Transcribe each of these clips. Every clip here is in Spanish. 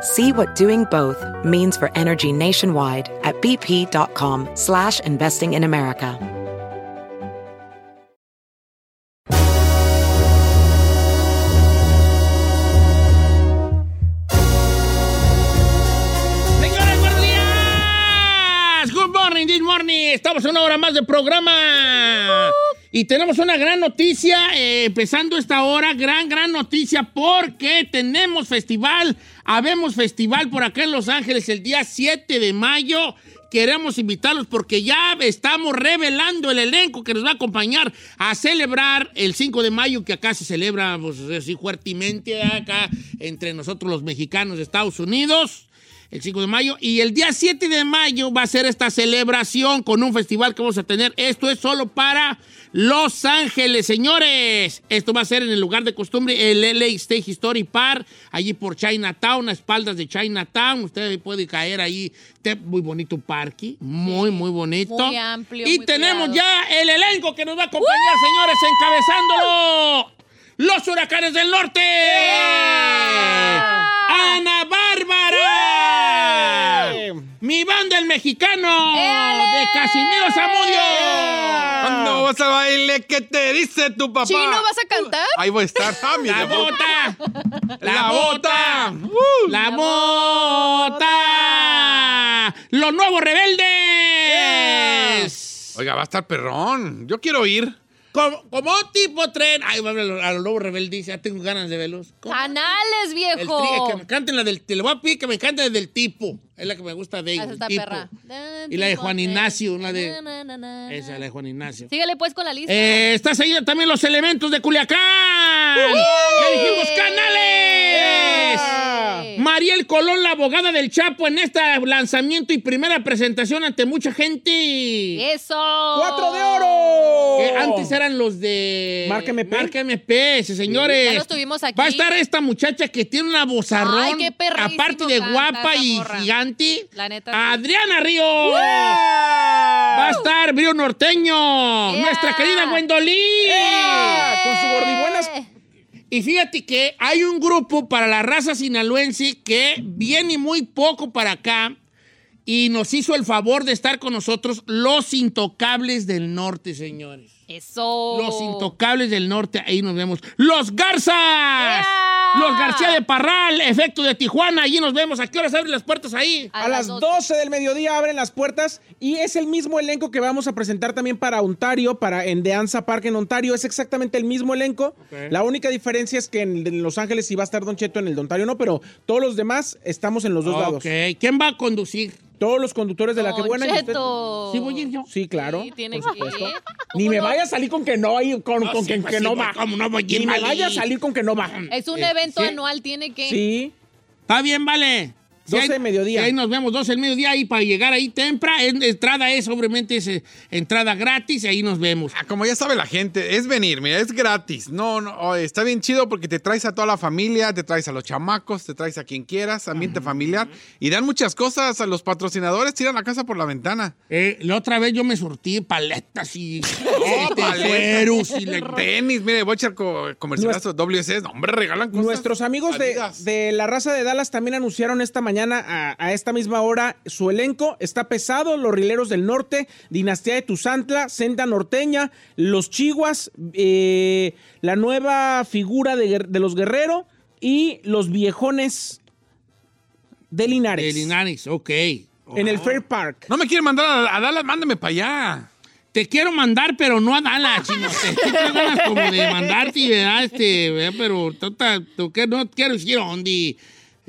See what doing both means for energy nationwide at bp.com slash investing in America. Señores, buenos días. Good morning, this morning. Estamos una hora más de programa. Y tenemos una gran noticia, eh, empezando esta hora, gran, gran noticia, porque tenemos festival, habemos festival por acá en Los Ángeles el día 7 de mayo. Queremos invitarlos porque ya estamos revelando el elenco que nos va a acompañar a celebrar el 5 de mayo, que acá se celebra pues, así fuertemente, acá entre nosotros los mexicanos de Estados Unidos el 5 de mayo. Y el día 7 de mayo va a ser esta celebración con un festival que vamos a tener. Esto es solo para Los Ángeles, señores. Esto va a ser en el lugar de costumbre, el LA State History Park, allí por Chinatown, a espaldas de Chinatown. Usted puede caer ahí. Muy bonito parque, muy, muy bonito. Muy amplio, Y muy tenemos cuidado. ya el elenco que nos va a acompañar, señores, encabezándolo. Los huracanes del norte. Ana Bárbara. Mi banda el mexicano de Casimiro Zamudio. ¿Cuándo vas a baile? ¿Qué te dice tu papá? ¿Chino vas a cantar? Ahí voy a estar. Ah, La bota. La La bota. bota. Uh. La bota. Los nuevos rebeldes. Oiga, va a estar perrón. Yo quiero ir. Como, como tipo tren. Ay, a los nuevos rebeldes. Ya tengo ganas de verlos. ¿Cómo? Canales, El viejo. tri- que me canten la del. Te le voy a pedir que me canten del tipo. Es la que me gusta de Ah, ellos. el perra. Y la de Juan Ignacio, una de- Esa, la de Juan Ignacio. Síguele pues con la lista. Eh, está seguida también los elementos de Culiacán. Ya dijimos canales. Mariel Colón, la abogada del Chapo, en este lanzamiento y primera presentación ante mucha gente. Eso. ¡Cuatro de oro! Que antes eran los de Marca MP. Marca MP, sí, señores. Ya los tuvimos aquí. Va a estar esta muchacha que tiene una vozarrón. Ay, qué aparte de canta guapa y gigante. La neta. Adriana Ríos. Va a estar Brío Norteño. Yeah. Nuestra querida Gwendolyn. Con su gordibuenas. Eh. Y fíjate que hay un grupo para la raza sinaloense que viene muy poco para acá y nos hizo el favor de estar con nosotros los intocables del norte, señores. Eso. Los intocables del norte, ahí nos vemos. ¡Los Garzas! Los García de Parral, efecto de Tijuana, allí nos vemos. ¿A qué horas abren las puertas ahí? A, las 12 del mediodía abren las puertas y es el mismo elenco que vamos a presentar también para Ontario, para en The Anza Park en Ontario. Es exactamente el mismo elenco. La única diferencia es que en, en Los Ángeles sí va a estar Don Cheto, en el de Ontario no, pero todos los demás estamos en los dos lados. Ok, ¿quién va a conducir? Todos los conductores de la que Don buena. y usted- Cheto. ¿Sí voy a ir yo? Sí, claro. Sí, tiene por que ir. Ni me vaya a salir con que no, ahí, con, No, con sí, que, pues que sí, no pues, va. ¿cómo no voy Ni me vaya a salir con que no va. Es un Eh, evento sí. anual, tiene que. Sí. Está bien, vale. 12 hay- de mediodía. si ahí nos vemos 12 del mediodía ahí para llegar ahí temprano. Entrada es, obviamente, es entrada gratis y ahí nos vemos. Ah, como ya sabe la gente, es venir, mira, es gratis. No, no, oye, está bien chido porque te traes a toda la familia, te traes a los chamacos, te traes a quien quieras, ambiente familiar. Y dan muchas cosas a los patrocinadores, tiran la casa por la ventana. Eh, la otra vez yo me surtí paletas y Oh, este, paletas. cueros y la- Tenis, mire, voy a echar co comercialazo WC. No, hombre, regalan cosas. Nuestros amigos de, de la raza de Dallas también anunciaron esta mañana a, a esta misma hora su elenco. Está pesado, los Rileros del Norte, Dinastía de Tuzantla, Senda Norteña, los Chihuas, eh, la nueva figura de, los Guerrero y los Viejones de Linares. de Linares, ok. En el Fair Park. No me quieren mandar a, a Dallas, mándame para allá. te quiero mandar, pero no a Dallas, chino. Te, ganas como de mandarte, ¿verdad? Este, ¿verdad? Pero no quiero decir dónde.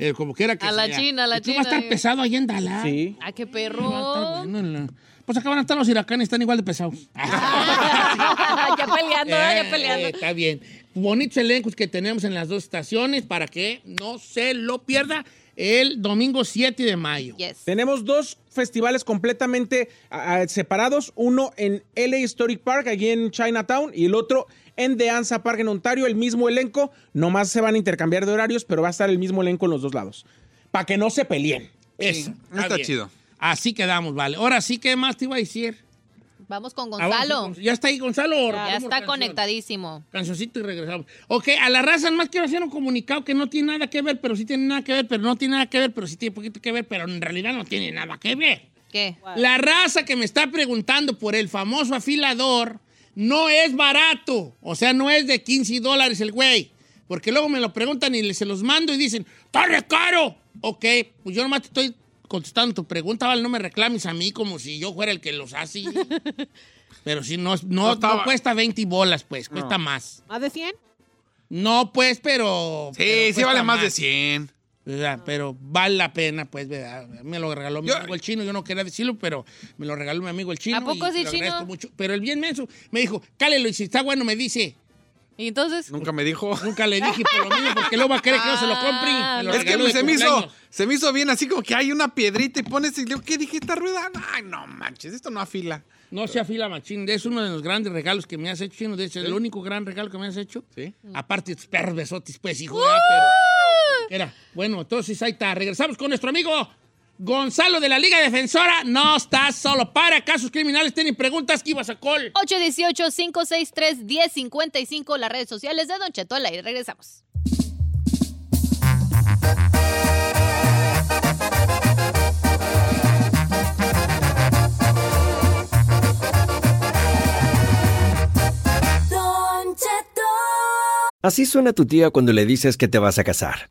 Eh, como quiera que A la sea. China, a la ¿Y tú vas a China, estar eh. pesado ahí en Dallas. Sí. Ah, qué Va a estar perro. bueno en la- Pues acá van a estar los huracanes, están igual de pesados. ya peleando, ya Eh, peleando. está bien. Bonitos elencos que tenemos en las dos estaciones para que no se lo pierda el domingo 7 de mayo. Yes. Tenemos dos festivales completamente ah, ah, separados, uno en LA Historic Park, allí en Chinatown, y el otro en The Anza Park en Ontario, el mismo elenco, nomás se van a intercambiar de horarios, pero va a estar el mismo elenco en los dos lados, para que no se peleen. Eso. está chido. Así quedamos, vale. Ahora sí, ¿qué más te iba a decir? Vamos con Ah, vamos Gonzalo. con- ¿Ya está ahí Gonzalo? Ya está canción? conectadísimo. Cancioncito y regresamos. Ok, a la raza más quiero hacer un comunicado que no tiene nada que ver, pero sí tiene nada que ver, pero no tiene nada que ver, pero sí tiene poquito que ver, pero en realidad no tiene nada que ver. ¿Qué? La raza que me está preguntando por el famoso afilador no es barato. O sea, no es de 15 dólares el güey. Porque luego me lo preguntan y se los mando y dicen, ¡está re caro! Ok, pues yo nomás te estoy contestando tu pregunta, ¿vale? No me reclames a mí como si yo fuera el que los hace. Pero si no, no, no, estaba- cuesta 20 bolas, pues, cuesta más. ¿Más de 100? No, pues, pero... Sí, pero sí vale más de 100. ¿Verdad? Pero vale la pena, pues, ¿verdad? Me lo regaló mi Yo- amigo el chino, yo no quería decirlo, pero me lo regaló mi amigo el chino. ¿A poco y sí, lo chino? agradezco mucho. Pero el bien menso me dijo, cálelo, y si está bueno, me dice. ¿Y entonces? Nunca me dijo. Nunca le dije por lo mismo, porque luego va a querer que yo se lo compre. Me lo Es que de se me, hizo, se me hizo bien así como que hay una piedrita y pones y digo, ¿qué dije esta rueda? Ay, no manches, esto no afila. No se afila machín, es uno de los grandes regalos que me has hecho, chino. De hecho, el único gran regalo que me has hecho. Sí. Aparte de tus perros besotis, pues, hijo. ¿verdad? Pero, era, bueno, entonces ahí está. Regresamos con nuestro amigo Gonzalo de la Liga Defensora. No estás solo. Para casos criminales, tienen preguntas que ibas a call. 818-563-1055, las redes sociales de Don Cheto aire. Regresamos. Así suena tu tía cuando le dices que te vas a casar.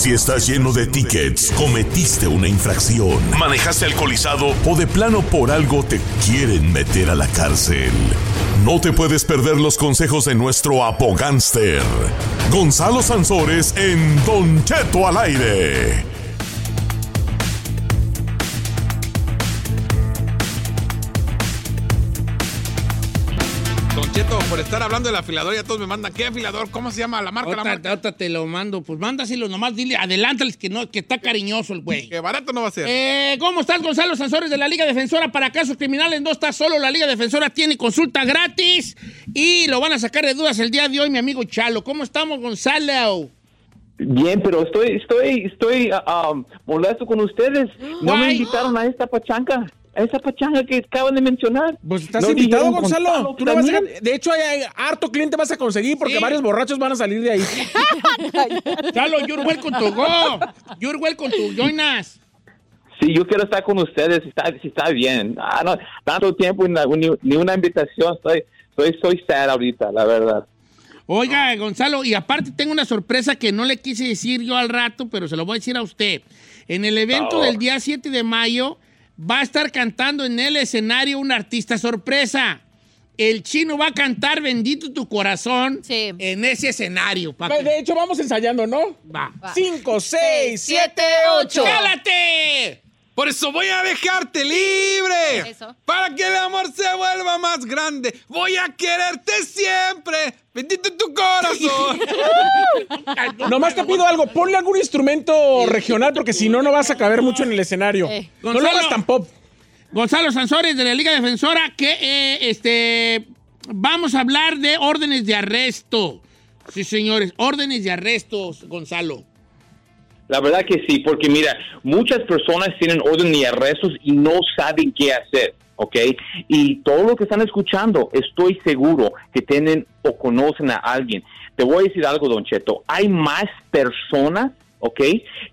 Si estás lleno de tickets, cometiste una infracción, manejaste alcoholizado o de plano por algo te quieren meter a la cárcel. No te puedes perder los consejos de nuestro abogánster, Gonzalo Sansores en Don Cheto al aire. Don Cheto, por estar hablando del afilador, ya todos me mandan, ¿qué afilador? ¿Cómo se llama la marca? La Ahorita, marca? ahorita te lo mando. Pues mándaselo nomás, dile, adelántales que, no, que está cariñoso el güey. Que barato no va a ser. Eh, ¿Cómo estás, Gonzalo Sansores de la Liga Defensora? Para casos criminales no estás solo. La Liga Defensora tiene consulta gratis y lo van a sacar de dudas el día de hoy, mi amigo Chalo. ¿Cómo estamos, Gonzalo? Bien, pero estoy, estoy, estoy um, molesto con ustedes. No me invitaron a esta pachanga, a esa pachanga que acaban de mencionar. Pues estás No invitado, Gonzalo. Tú no vas a- también. de hecho, hay, hay harto cliente vas a conseguir porque Sí. varios borrachos van a salir de ahí. Chalo, you're welcome to go. You're welcome to join us. Sí, yo quiero estar con ustedes, si está, si está bien. Ah, no, tanto tiempo ni, ni una invitación, estoy, estoy, estoy sad ahorita, la verdad. Oiga, Gonzalo, y aparte tengo una sorpresa que no le quise decir yo al rato, pero se lo voy a decir a usted. En el evento Oh. del día 7 de mayo va a estar cantando en el escenario un artista sorpresa. El chino va a cantar Bendito tu corazón en ese escenario. pa' que- De hecho, vamos ensayando, ¿no? Va. 5, 6, 7, 8. ¡Cálate! Por eso voy a dejarte libre. Eso. Para que el amor se vuelva más grande. Voy a quererte siempre. Bendito tu corazón. Nomás te pido algo, ponle algún instrumento regional porque si no, no vas a caber mucho en el escenario. Eh. No lo hagas tan pop. Gonzalo Sansores de la Liga Defensora, que eh, este, vamos a hablar de órdenes de arresto. Sí, señores, órdenes de arresto, Gonzalo. La verdad que sí, porque mira, muchas personas tienen orden de arrestos y no saben qué hacer, ¿ok? Y todo lo que están escuchando, estoy seguro que tienen o conocen a alguien. Te voy a decir algo, Don Cheto, hay más personas, ¿ok?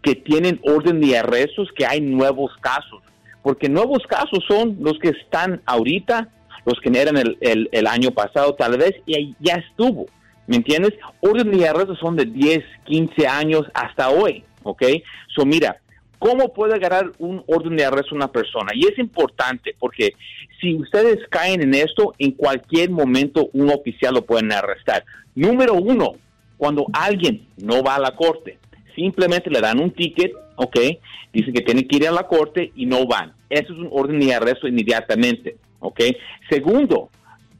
Que tienen orden de arrestos que hay nuevos casos, porque nuevos casos son los que están ahorita, los que eran el, el- año pasado tal vez, y ahí ya estuvo. ¿Me entiendes? Orden de arresto son de 10, 15 años hasta hoy, ¿ok? So, mira, ¿cómo puede agarrar un orden de arresto una persona? Y es importante porque si ustedes caen en esto, en cualquier momento un oficial lo pueden arrestar. Número uno, cuando alguien no va a la corte, simplemente le dan un ticket, ¿ok? Dicen que tienen que ir a la corte y no van. Eso es un orden de arresto inmediatamente, ¿ok? Segundo,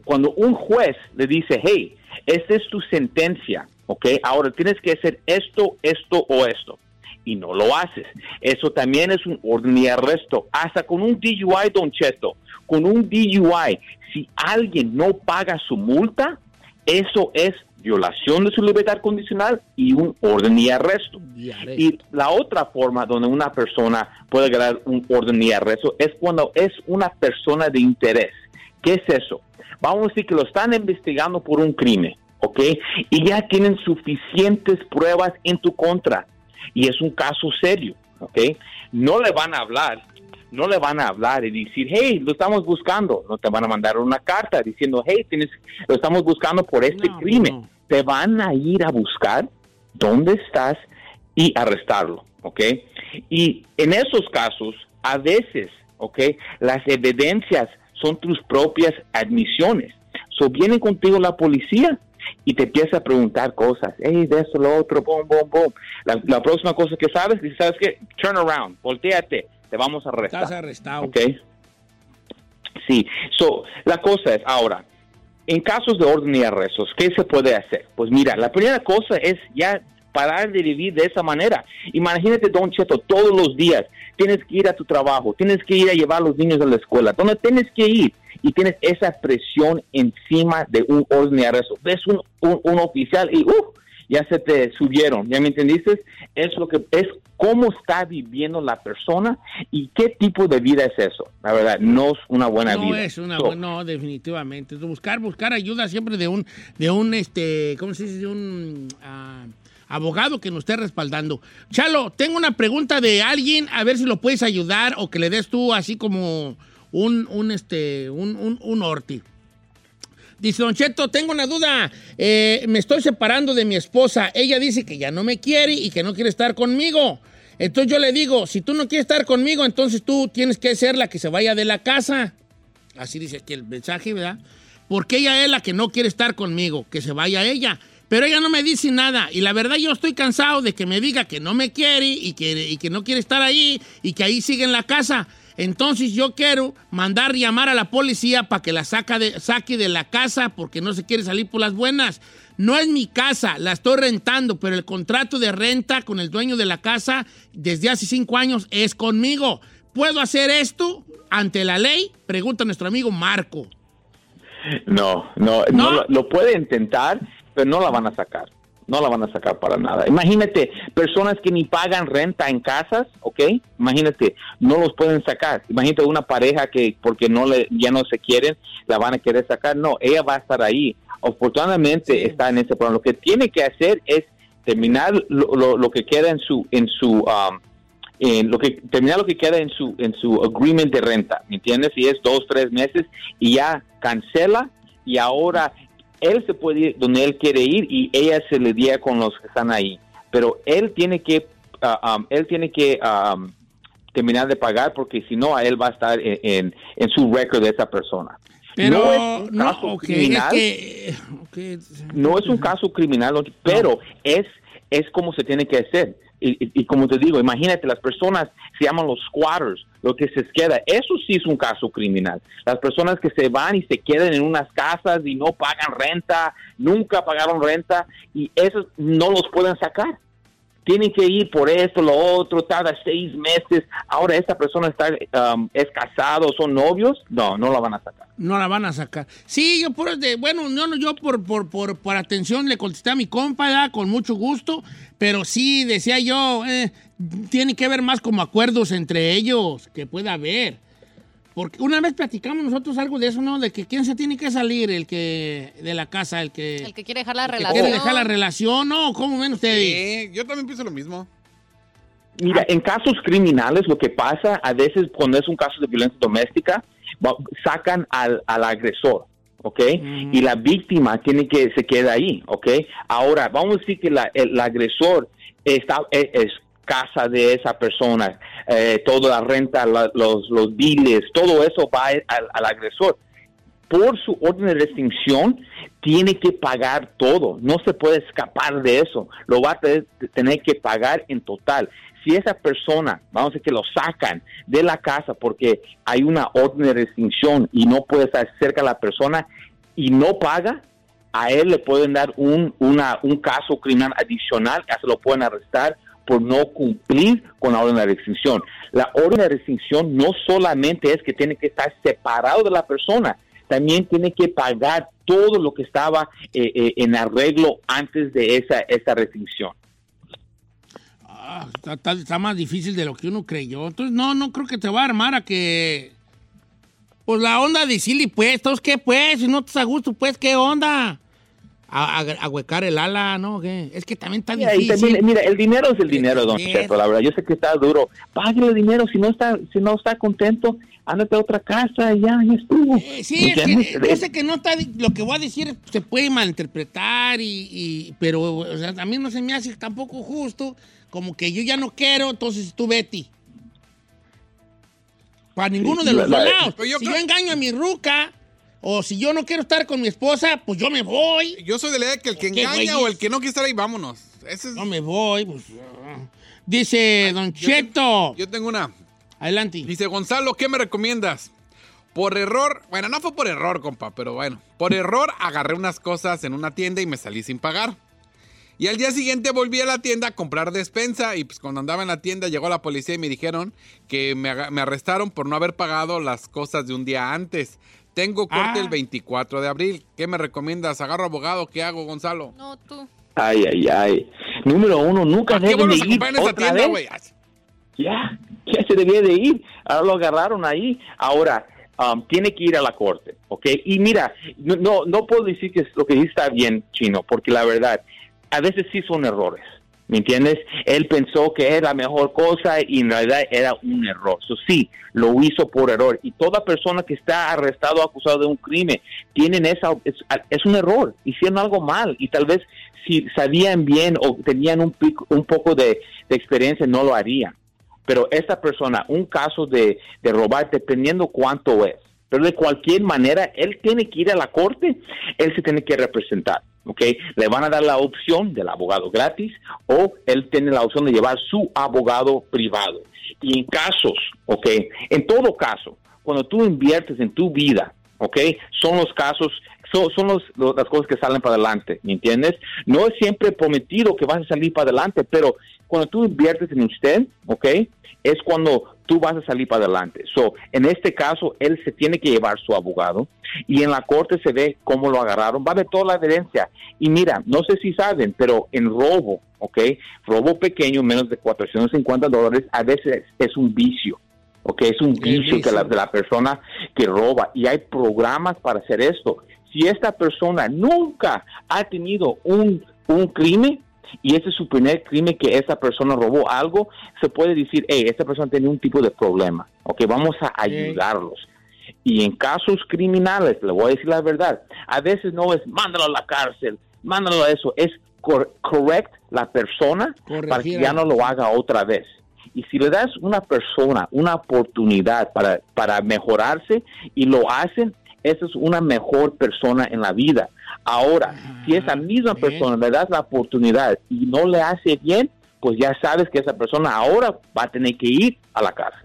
cuando un juez le dice, hey, esta es tu sentencia, ¿ok? Ahora tienes que hacer esto, esto o esto. Y no lo haces. Eso también es un orden de arresto. Hasta con un DUI, Don Cheto, con un DUI, si alguien no paga su multa, eso es violación de su libertad condicional y un orden de arresto. Y la otra forma donde una persona puede ganar un orden de arresto es cuando es una persona de interés. ¿Qué es eso? Vamos a decir que lo están investigando por un crimen, ¿ok? Y ya tienen suficientes pruebas en tu contra. Y es un caso serio, ¿ok? No le van a hablar, no le van a hablar y decir, hey, lo estamos buscando. No te van a mandar una carta diciendo, hey, tienes, lo estamos buscando por este crimen. Te van a ir a buscar dónde estás y arrestarlo, ¿ok? Y en esos casos, a veces, ¿ok? Las evidencias son tus propias admisiones. So, viene contigo la policía y te empieza a preguntar cosas. Hey, de esto, lo otro, boom, boom, boom. La, la próxima cosa que sabes, dices, ¿sabes qué? Turn around, volteate, te vamos a arrestar. Estás arrestado. ¿Ok? Sí. So, la cosa es, ahora, en casos de orden y arrestos, ¿qué se puede hacer? Pues mira, la primera cosa es ya parar de vivir de esa manera. Imagínate, Don Cheto, todos los días tienes que ir a tu trabajo, tienes que ir a llevar a los niños a la escuela, donde tienes que ir y tienes esa presión encima de un orden de arresto. Ves un, un, un oficial y ¡uh! ya se te subieron, ¿ya me entendiste? Es lo que es cómo está viviendo la persona y qué tipo de vida es eso. La verdad, no es una buena no vida. es una So, buena, no, definitivamente. Buscar, buscar ayuda siempre de un, de un, este, ¿cómo se dice? De un ah, abogado que nos esté respaldando. Chalo, tengo una pregunta de alguien, a ver si lo puedes ayudar o que le des tú así como un, un, este, un, un, un orti. Dice Don Cheto, tengo una duda. Eh, me estoy separando de mi esposa. Ella dice que ya no me quiere y que no quiere estar conmigo. Entonces yo le digo, si tú no quieres estar conmigo, entonces tú tienes que ser la que se vaya de la casa. Así dice aquí el mensaje, ¿verdad? Porque ella es la que no quiere estar conmigo, que se vaya ella. Pero ella no me dice nada. Y la verdad yo estoy cansado de que me diga que no me quiere y que, y que no quiere estar ahí y que ahí sigue en la casa. Entonces yo quiero mandar llamar a la policía para que la saca de, saque de la casa porque no se quiere salir por las buenas. No es mi casa, la estoy rentando, pero el contrato de renta con el dueño de la casa desde hace cinco años es conmigo. ¿Puedo hacer esto ante la ley? Pregunta nuestro amigo Marco. No, no, no, lo, lo puede intentar, pero no la van a sacar. No la van a sacar para nada. Imagínate, personas que ni pagan renta en casas, ¿ok? Imagínate, no los pueden sacar. Imagínate una pareja que porque no le, ya no se quieren, la van a querer sacar. No, ella va a estar ahí. Afortunadamente está en ese problema. Lo que tiene que hacer es terminar lo, lo- lo que queda en su, en su, um, en lo que terminar lo que queda en su en su agreement de renta, ¿me entiendes? Si es dos tres meses y ya cancela y ahora él se puede ir donde él quiere ir y ella se le día con los que están ahí, pero él tiene que ah, um, él tiene que um, terminar de pagar porque si no a él va a estar en, en, en su récord de esa persona. Pero, no es un no, caso criminal es que... ok. no es un caso criminal, pero es, es como se tiene que hacer. Y, y- como te digo, imagínate, las personas se llaman los squatters, lo que se queda, eso sí es un caso criminal. Las personas que se van y se quedan en unas casas y no pagan renta, nunca pagaron renta, y esos no los pueden sacar. Tienen que ir por esto, lo otro, tarda seis meses. Ahora esta persona está, um, es casado, son novios, no, no la van a sacar. No la van a sacar. Sí, yo por de, bueno, no, no, yo por, por, por, por atención le contesté a mi compa, con mucho gusto, pero sí, decía yo, eh, tiene que haber más como acuerdos entre ellos, que pueda haber. Porque una vez platicamos nosotros algo de eso, ¿no? De que quién se tiene que salir, el que, de la casa, el que, El que quiere dejar la el que relación. quiere dejar la relación, ¿no? ¿Cómo ven ustedes? Sí, yo también pienso lo mismo. Mira, en casos criminales lo que pasa a veces cuando es un caso de violencia doméstica, sacan al, al agresor, ¿ok? Y la víctima tiene que se queda ahí, ¿ok? Ahora, vamos a decir que la- el, agresor está, es, es casa de esa persona, eh, toda la renta, los, los biles, todo eso va al, agresor por su orden de restricción, tiene que pagar todo. No se puede escapar de eso. Lo va a tener, que pagar en total. Si esa persona, vamos a decir que lo sacan de la casa porque hay una orden de restricción y no puede estar cerca de la persona y no paga, a él le pueden dar un, un caso criminal adicional, hasta lo pueden arrestar por no cumplir con la orden de restricción. La orden de restricción no solamente es que tiene que estar separado de la persona, también tiene que pagar todo lo que estaba eh, eh, en arreglo antes de esa, esa restricción. Ah, está, está- más difícil de lo que uno creyó. Entonces, no, no creo que te va a armar a que. Pues la onda de Silly, pues, ¿todos qué, pues? Si no estás a gusto, pues, ¿qué onda? A, a, a huecar el ala, ¿no? ¿Qué? Es que también está Mira, difícil. también, mira, el dinero es el dinero, don. Cheto, la verdad. Yo sé que está duro. Págale el dinero. Si no está, si no está contento, ándate a otra casa y ya, ya estuvo. Eh, sí, es que, yo sé que no está, lo que voy a decir se puede malinterpretar, y, y- pero o sea, a mí no se me hace tampoco justo, como que yo ya no quiero, entonces tú Betty. Para ninguno de los la- dos la- lados. Yo si creo- yo engaño a mi ruca, o si yo no quiero estar con mi esposa, pues yo me voy. Yo soy de la idea que el que ¿Qué engaña o el que no quiere estar ahí, vámonos. Ese es- No me voy. pues, ah. Dice Don yo tengo- Cheto. Yo tengo una. Adelante. Dice Gonzalo, ¿qué me recomiendas? Por error, bueno, no fue por error, compa, pero bueno, por error agarré unas cosas en una tienda y me salí sin pagar. Y al día siguiente volví a la tienda a comprar despensa y pues cuando andaba en la tienda llegó la policía y me dijeron que me arrestaron por no haber pagado las cosas de un día antes. Tengo corte Ah. el 24 de abril. ¿Qué me recomiendas? ¿Agarro abogado? ¿Qué hago, Gonzalo? No, tú. Ay, ay, ay. Número uno, nunca ¿Para qué deben de ir en esa otra tienda, vez. Ya, ya se debía de ir. Ahora lo agarraron ahí. Ahora, um, tiene que ir a la corte, ¿ok? Y mira, no, no, no puedo decir que lo que dice está bien, Chino, porque la verdad, a veces sí son errores. ¿Me entiendes? Él pensó que era la mejor cosa y en realidad era un error. So, sí, lo hizo por error. Y toda persona que está arrestado o acusado de un crimen, tienen esa, es, un error. Hicieron algo mal y tal vez si sabían bien o tenían un, pico- un poco de, experiencia, no lo harían pero esta persona, un caso de robar, dependiendo cuánto es, pero de cualquier manera, él tiene que ir a la corte, él se tiene que representar, ¿ok? Le van a dar la opción del abogado gratis o él tiene la opción de llevar su abogado privado. Y en casos, ¿ok? En todo caso, cuando tú inviertes en tu vida, ¿ok? Son los casos, son, son los- lo- las cosas que salen para adelante, ¿me entiendes? No es siempre prometido que vas a salir para adelante, pero cuando tú inviertes en usted, ¿ok? Es cuando tú vas a salir para adelante. So, en este caso, él se tiene que llevar su abogado y en la corte se ve cómo lo agarraron, va a ver toda la evidencia. Y mira, no sé si saben, pero en robo, ¿ok? Robo pequeño, menos de 450 dólares, a veces es un vicio. ¿ok? Es un vicio que la, de la persona que roba y hay programas para hacer esto. Si esta persona nunca ha tenido un, un crimen, y ese es su primer crimen que esa persona robó algo, se puede decir, hey, esta persona tiene un tipo de problema, ok, vamos a ayudarlos. Y en casos criminales, le voy a decir la verdad, a veces no es mándalo a la cárcel, mándalo a eso, es cor correct la persona para que ya no lo haga otra vez. Y si le das una persona una oportunidad para, para mejorarse y lo hacen, esa es una mejor persona en la vida. Ahora, si esa misma persona le das la oportunidad y no le hace bien, pues ya sabes que esa persona ahora va a tener que ir a la cárcel.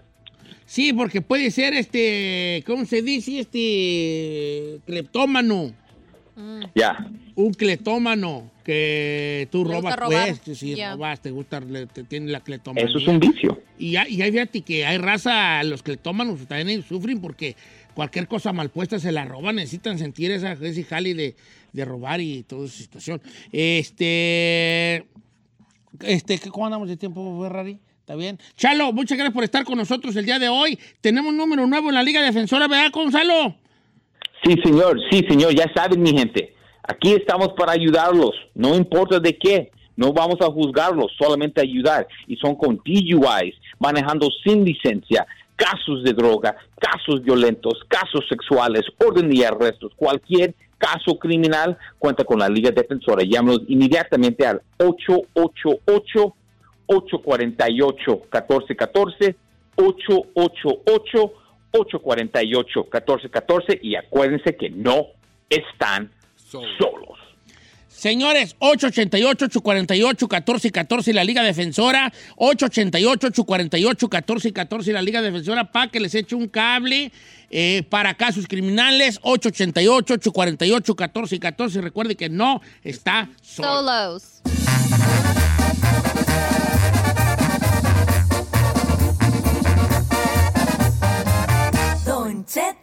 Sí, porque puede ser este, ¿cómo se dice? Este cleptómano. Ya. Un cleptómano que tú robas, pues, si robas, te gusta, le- te tiene la cleptomanía. Eso es un vicio. Y, ya- y hay, fíjate que hay raza, los cleptómanos también sufren porque cualquier cosa mal puesta se la roban, necesitan sentir esa, ese jali de, de robar y toda esa situación. Este, este, ¿cómo andamos de tiempo, Ferrari? ¿Está bien? Chalo, muchas gracias por estar con nosotros el día de hoy. Tenemos un número nuevo en la Liga Defensora, ¿verdad, Gonzalo? Sí, señor, sí, señor, ya saben, mi gente. Aquí estamos para ayudarlos, no importa de qué. No vamos a juzgarlos, solamente ayudar. Y son con DUIs, manejando sin licencia, casos de droga, casos violentos, casos sexuales, orden y arrestos, cualquier caso criminal, cuenta con la Liga Defensora. Llámenos inmediatamente al 888 848-1414, 888-848-1414 y acuérdense que no están solos. Señores, 888-848-1414 la Liga Defensora, 888-848-1414 la Liga Defensora para que les eche un cable eh, para casos criminales, 888-848-1414. Recuerde que no está solo. Solos. Don Cheto.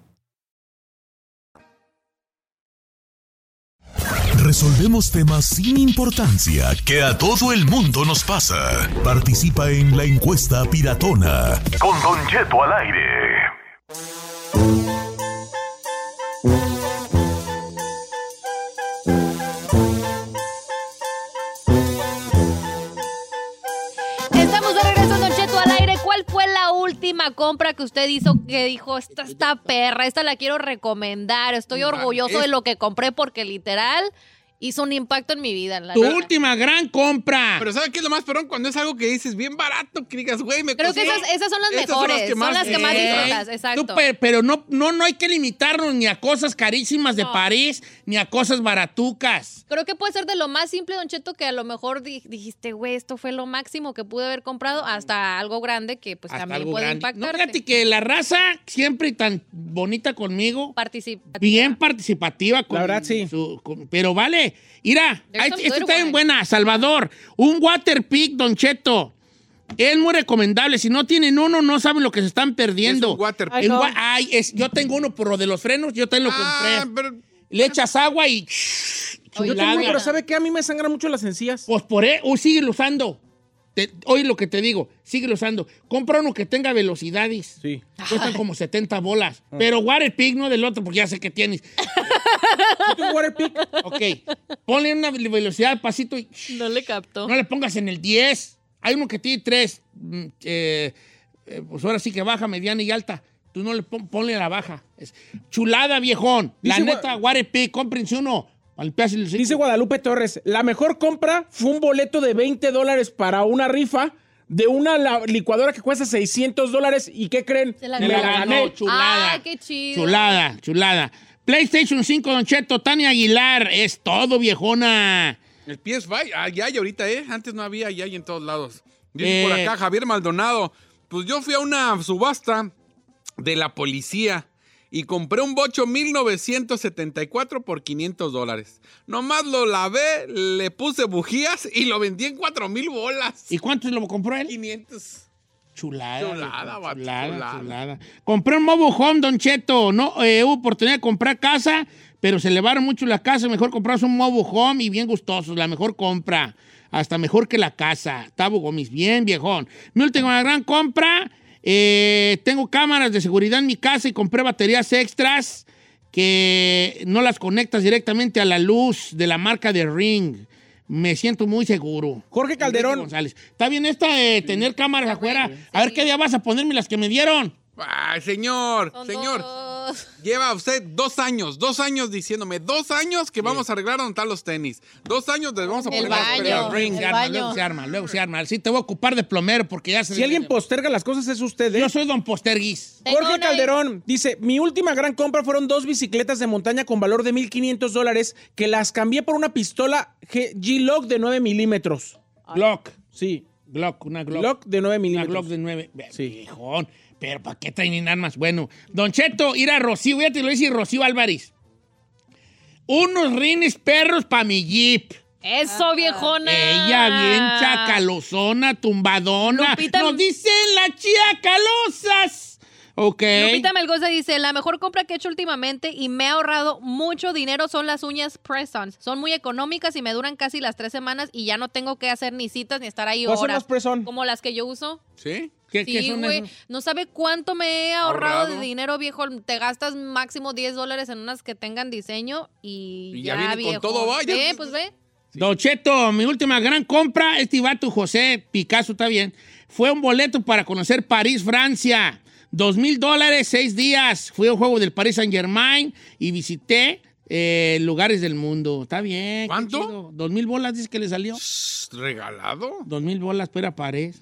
Resolvemos temas sin importancia que a todo el mundo nos pasa. Participa en la encuesta piratona. Con Don Cheto al aire. Estamos de regreso, Don Cheto, al aire. ¿Cuál fue la última compra que usted hizo que dijo, esta está perra, esta la quiero recomendar? Estoy orgulloso de lo que compré porque literal hizo un impacto en mi vida. la Tu neta. última gran compra. Pero ¿sabes qué es lo más perrón? Cuando es algo que dices bien barato, que digas, güey, me Creo que costó- esas, esas son las Estas son mejores, las que más- son las que más disfrutas, exacto. tú, pero no, no, no hay que limitarnos ni a cosas carísimas de No. París, ni a cosas baratucas. Creo que puede ser de lo más simple, Don Cheto, que a lo mejor di- dijiste, güey, esto fue lo máximo que pude haber comprado, hasta algo grande que pues Hasta también algo puede grande. No, fíjate que la raza siempre tan bonita conmigo, Participa. bien participativa. Con La verdad, sí. su- con- pero vale, mira, esta está bien ones. buena. Salvador, un Waterpik, Don Cheto. Es muy recomendable. Si no tienen uno, no saben lo que se están perdiendo. Es un Waterpik. En wa- Ay, es- yo tengo uno por lo de los frenos, yo también lo Ah, compré. pero Le echas agua y... Yo chulada. tengo uno, pero ¿sabe qué? A mí me sangran mucho las encías. Pues por eso, uy, síguelo usando. Te- oye lo que te digo, síguelo usando. Compra uno que tenga velocidades. Sí. Cuestan como 70 bolas. Pero Waterpik no del otro, porque ya sé que tienes. Yo tengo Waterpik. Ok. Ponle una velocidad al pasito y No le captó. no le pongas en el 10. Hay uno que tiene 3. pues ahora sí que baja, mediana y alta. Tú no le pon- ponle la baja. Es chulada, viejón. La Dice, neta, Waterpik, cómprense uno. Dice Guadalupe Torres, la mejor compra fue un boleto de 20 dólares para una rifa de una licuadora que cuesta 600 dólares. ¿Y qué creen? Se la Me la gané. chulada. Ay, qué chido. Chulada, chulada. PlayStation 5, Don Cheto, Tania Aguilar, es todo, viejona. El PS5, allá hay ahorita, ¿eh? Antes no había, ya hay en todos lados. Dice Eh. por acá Javier Maldonado. Pues yo fui a una subasta de la policía y compré un bocho 1974 por 500 dólares. Nomás lo lavé, le puse bujías y lo vendí en 4 mil bolas. ¿Y cuánto lo compró él? 500. Chulada. Chulada, chulada, chulada. chulada. Compré un mobile home, Don Cheto. No eh, hubo oportunidad de comprar casa, pero se elevaron mucho las casas. Mejor comprarse un mobile home y bien gustosos. La mejor compra. Hasta mejor que la casa. Tabo Gomis, bien viejón. Mi última gran compra. Eh, tengo cámaras de seguridad en mi casa y compré baterías extras que no las conectas directamente a la luz de la marca de Ring. Me siento muy seguro. Jorge Calderón. Enrique González. Está bien esta de tener cámaras afuera. A ver qué día vas a ponerme las que me dieron. Ay, señor, Son señor. dos. Lleva usted dos años, dos años diciéndome, dos años que vamos a arreglar donde están los tenis. Dos años les vamos a poner baño. Ring, el se arma, baño. luego se arma, luego se arma. Sí, te voy a ocupar de plomero porque ya se... Si alguien posterga las cosas es usted, ¿eh? Yo soy Don Posterguis. Tengo Jorge una- Calderón dice, mi última gran compra fueron dos bicicletas de montaña con valor de 1.500 dólares que las cambié por una pistola G- G-Log de 9 milímetros. Glock. Sí, Glock, una Glock. Glock de 9 Una milímetros. Glock de 9. Sí. Viejón. Pero ¿para qué traen armas? Bueno, Don Cheto, ir a Rocío, ya te lo dice Rocío Álvarez. Unos rines perros para mi Jeep. Eso, viejona. Ella bien chacalosona, tumbadona. Lupita- Nos dicen las chacalosas. Ok. Lupita Melgoza dice, la mejor compra que he hecho últimamente y me ha ahorrado mucho dinero son las uñas press-ons. Son muy económicas y me duran casi las tres semanas y ya no tengo que hacer ni citas ni estar ahí ¿Cuáles son horas. las press-on? Como las que yo uso. ¿Sí? ¿Qué, Sí, güey. esos? No sabe cuánto me he ahorrado, Ahorrado. de dinero, viejo. Te gastas máximo 10 dólares en unas que tengan diseño y, Y ya ya, viene con viejo. todo, vaya. Ve, pues ve. Don Cheto, mi última gran compra, este vato José Picasso está bien, fue un boleto para conocer París, Francia. Dos mil dólares, seis días. Fui a un juego del Paris Saint Germain y visité eh, lugares del mundo. Está bien. ¿Cuánto? Dos mil bolas, dice que le salió. ¿Regalado? Dos mil bolas para París.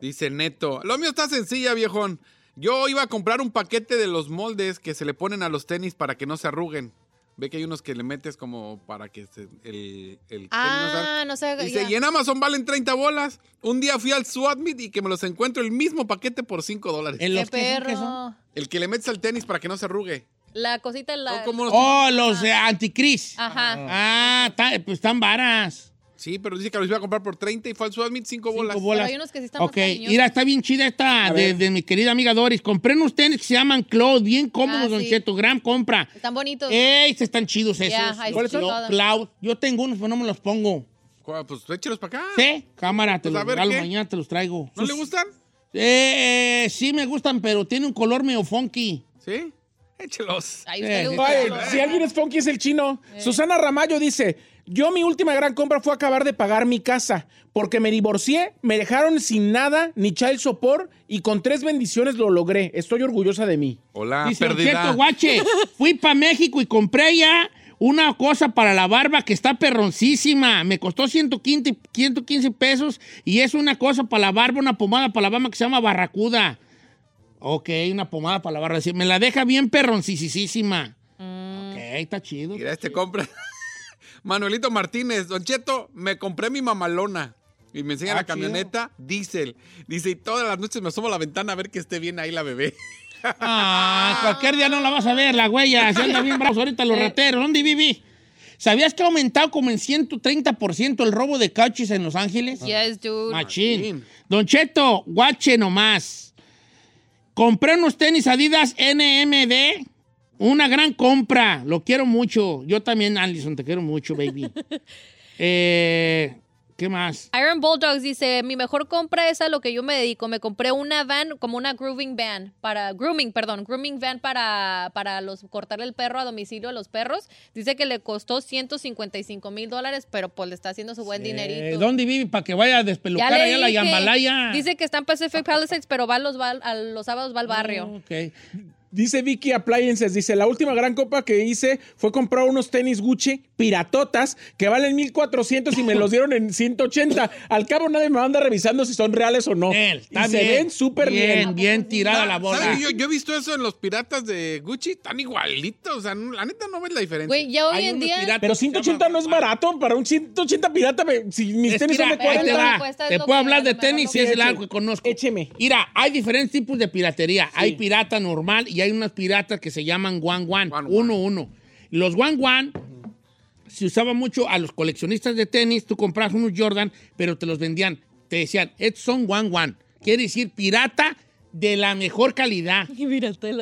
Dice Neto. Lo mío está sencilla, viejón. Yo iba a comprar un paquete de los moldes que se le ponen a los tenis para que no se arruguen. Ve que hay unos que le metes como para que se- el, el tenis no Ah, se- no sé. Dice, ya. y en Amazon valen 30 bolas. Un día fui al SWAT Meet y que me los encuentro el mismo paquete por 5 dólares. ¿En Qué los que son, perro. El que le metes al tenis para que no se arrugue. La cosita, la... Como unos- Oh, los de Anticris. Ajá. Ah, pues están varas. Sí, pero dice que los iba a comprar por 30 y fue al SWAT Meet 5 bolas. Cinco bolas. hay unos que sí están más Ok, mira, está bien chida esta de, de mi querida amiga Doris. Compré unos tenis que se llaman Cloud, bien cómodos, Ah, Don sí. Cheto. Gran compra. Están bonitos. ey están chidos esos. Ya, ahí Los está. Cloud- Cloud. Yo tengo unos, pero no me los pongo. Pues échelos para acá. ¿Sí? Cámara, te Pues, a los ver, regalo ¿qué? mañana, te los traigo. ¿No le gustan? Eh, sí me gustan, pero tiene un color medio funky. ¿Sí? Échelos. Ahí usted Eh, le gusta si alguien es funky es el chino. Susana Ramallo dice, yo mi última gran compra fue acabar de pagar mi casa porque me divorcié, me dejaron sin nada, ni child support y con tres bendiciones lo logré. Estoy orgullosa de mí. Hola, Dice, perdida. Guache, fui para México y compré ya una cosa para la barba que está perroncísima. Me costó 115, 115 pesos y es una cosa para la barba, una pomada para la barba que se llama Barracuda. Ok, una pomada para la barba. Sí, Me la deja bien perroncisísima. Ok, está chido. Mira, este compra. Manuelito Martínez, Don Cheto, me compré mi mamalona. Y me enseña Ah, la chido. camioneta diésel. Dice, y todas las noches me asomo a la ventana a ver que esté bien ahí la bebé. Ah, cualquier día no la vas a ver, la huella. Se anda bien bravos ahorita los rateros. ¿Dónde viví? ¿Sabías que ha aumentado como en 130% el robo de coches en Los Ángeles? Yes, dude. Machín. Machín. Don Cheto, guache nomás. Compré unos tenis Adidas NMD. Una gran compra. Lo quiero mucho. Yo también, Alison, te quiero mucho, baby. eh, ¿Qué más? Iron Bulldogs dice, mi mejor compra es a lo que yo me dedico. Me compré una van, como una grooming van, para, grooming, perdón, grooming van para, para los, cortarle el perro a domicilio a los perros. Dice que le costó 155 mil dólares, pero pues le está haciendo su buen dinerito. ¿Dónde vive para que vaya a despelucar allá la. Yambalaya? Dice que está en Pacific Palisades, pero va los, va- a los sábados va al barrio. Ok. Dice Vicky Appliances, dice, la última gran copa que hice fue comprar unos tenis Gucci piratotas que valen 1400 y me los dieron en 180. Al cabo nadie me anda revisando si son reales o no. Él, Y se bien, ven súper bien. bien, bien tirada la bola. ¿Sabes? Yo, yo he visto eso en los piratas de Gucci, tan igualitos. O sea, no- la neta no ves la diferencia. Güey, ya hoy Hay en unos día. piratas Pero que se 180 llaman no es barato. Para un 180 pirata, me- si mis Es tenis son de mira, ahí te 40. va. cuesta es Te puedo hablar de tenis si es el algo que conozco. Écheme. Mira, hay diferentes tipos de piratería. Hay pirata normal y hay unas piratas que se llaman One One, uno uno. Los One One se usaba mucho a los coleccionistas de tenis. Tú comprabas unos Jordan, pero te los vendían. Te decían, estos son One One. Quiere decir pirata de la mejor calidad.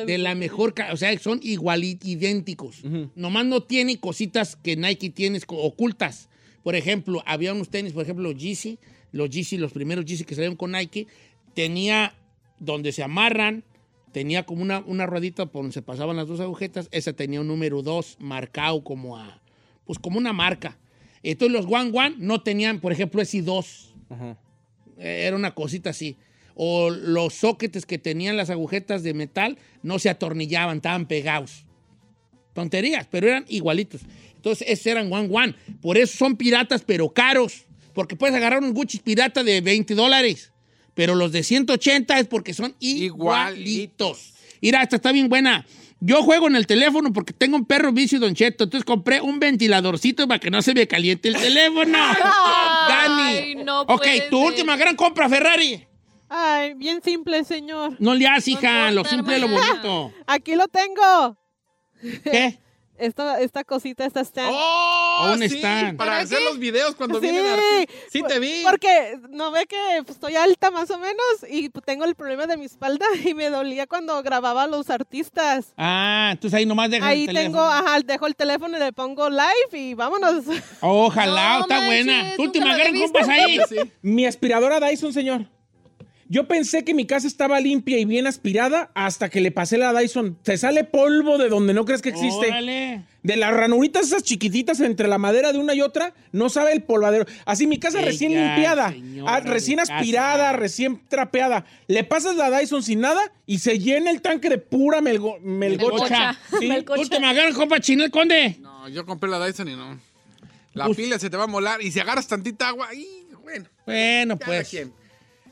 De la mejor, ca- o sea, son igual idénticos. Nomás no tienen cositas que Nike tiene ocultas. Por ejemplo, había unos tenis, por ejemplo, los Yeezy, los Yeezy, los primeros Yeezy que salieron con Nike, tenía donde se amarran, tenía como una, una ruedita por donde se pasaban las dos agujetas, esa tenía un número 2 marcado como a, pues como una marca. Entonces los One One no tenían, por ejemplo, ese 2. Era una cosita así. O los sockets que tenían las agujetas de metal no se atornillaban, estaban pegados. Tonterías, pero eran igualitos. Entonces, esos eran One One. Por eso son piratas, pero caros. Porque puedes agarrar un Gucci pirata de 20 dólares. Pero los de 180 es porque son igualitos. Mira, esta está bien buena. Yo juego en el teléfono porque tengo un perro vicio, Don Cheto. Entonces compré un ventiladorcito para que no se me caliente el teléfono. Ay, Dani. no ok, puede tu ser. última gran compra, Ferrari. Ay, bien simple, señor. No le hagas, hija. Lo simple es lo bonito. Aquí lo tengo. ¿Qué? Esta, esta cosita, esta stand. ¡Oh! Aún sí, están. Para ¿Para hacer qué? los videos cuando Sí, vienen artistas. Sí, te vi. Porque no ve que estoy alta más o menos y tengo el problema de mi espalda y me dolía cuando grababa a los artistas. Ah, entonces ahí nomás dejas Ahí el tengo, teléfono. ajá, dejo el teléfono y le pongo live y vámonos. Ojalá, No está manches, buena. Tu última gran es ahí. Sí. Mi aspiradora Dyson, señor. Yo pensé que mi casa estaba limpia y bien aspirada hasta que le pasé la Dyson. Se sale polvo de donde no crees que existe. Órale. De las ranuritas esas chiquititas entre la madera de una y otra, no sabe el polvadero. Así mi casa Ella, recién limpiada, señora ah, recién casa. aspirada, recién trapeada. Le pasas la Dyson sin nada y se llena el tanque de pura melgo- melgocha. Melcocha. Sí. Melcocha. Última gran compra, Chinel Conde. No, yo compré la Dyson y no. La Pues- pila se te va a molar. Y si agarras tantita agua, y bueno. Bueno, pues. quien.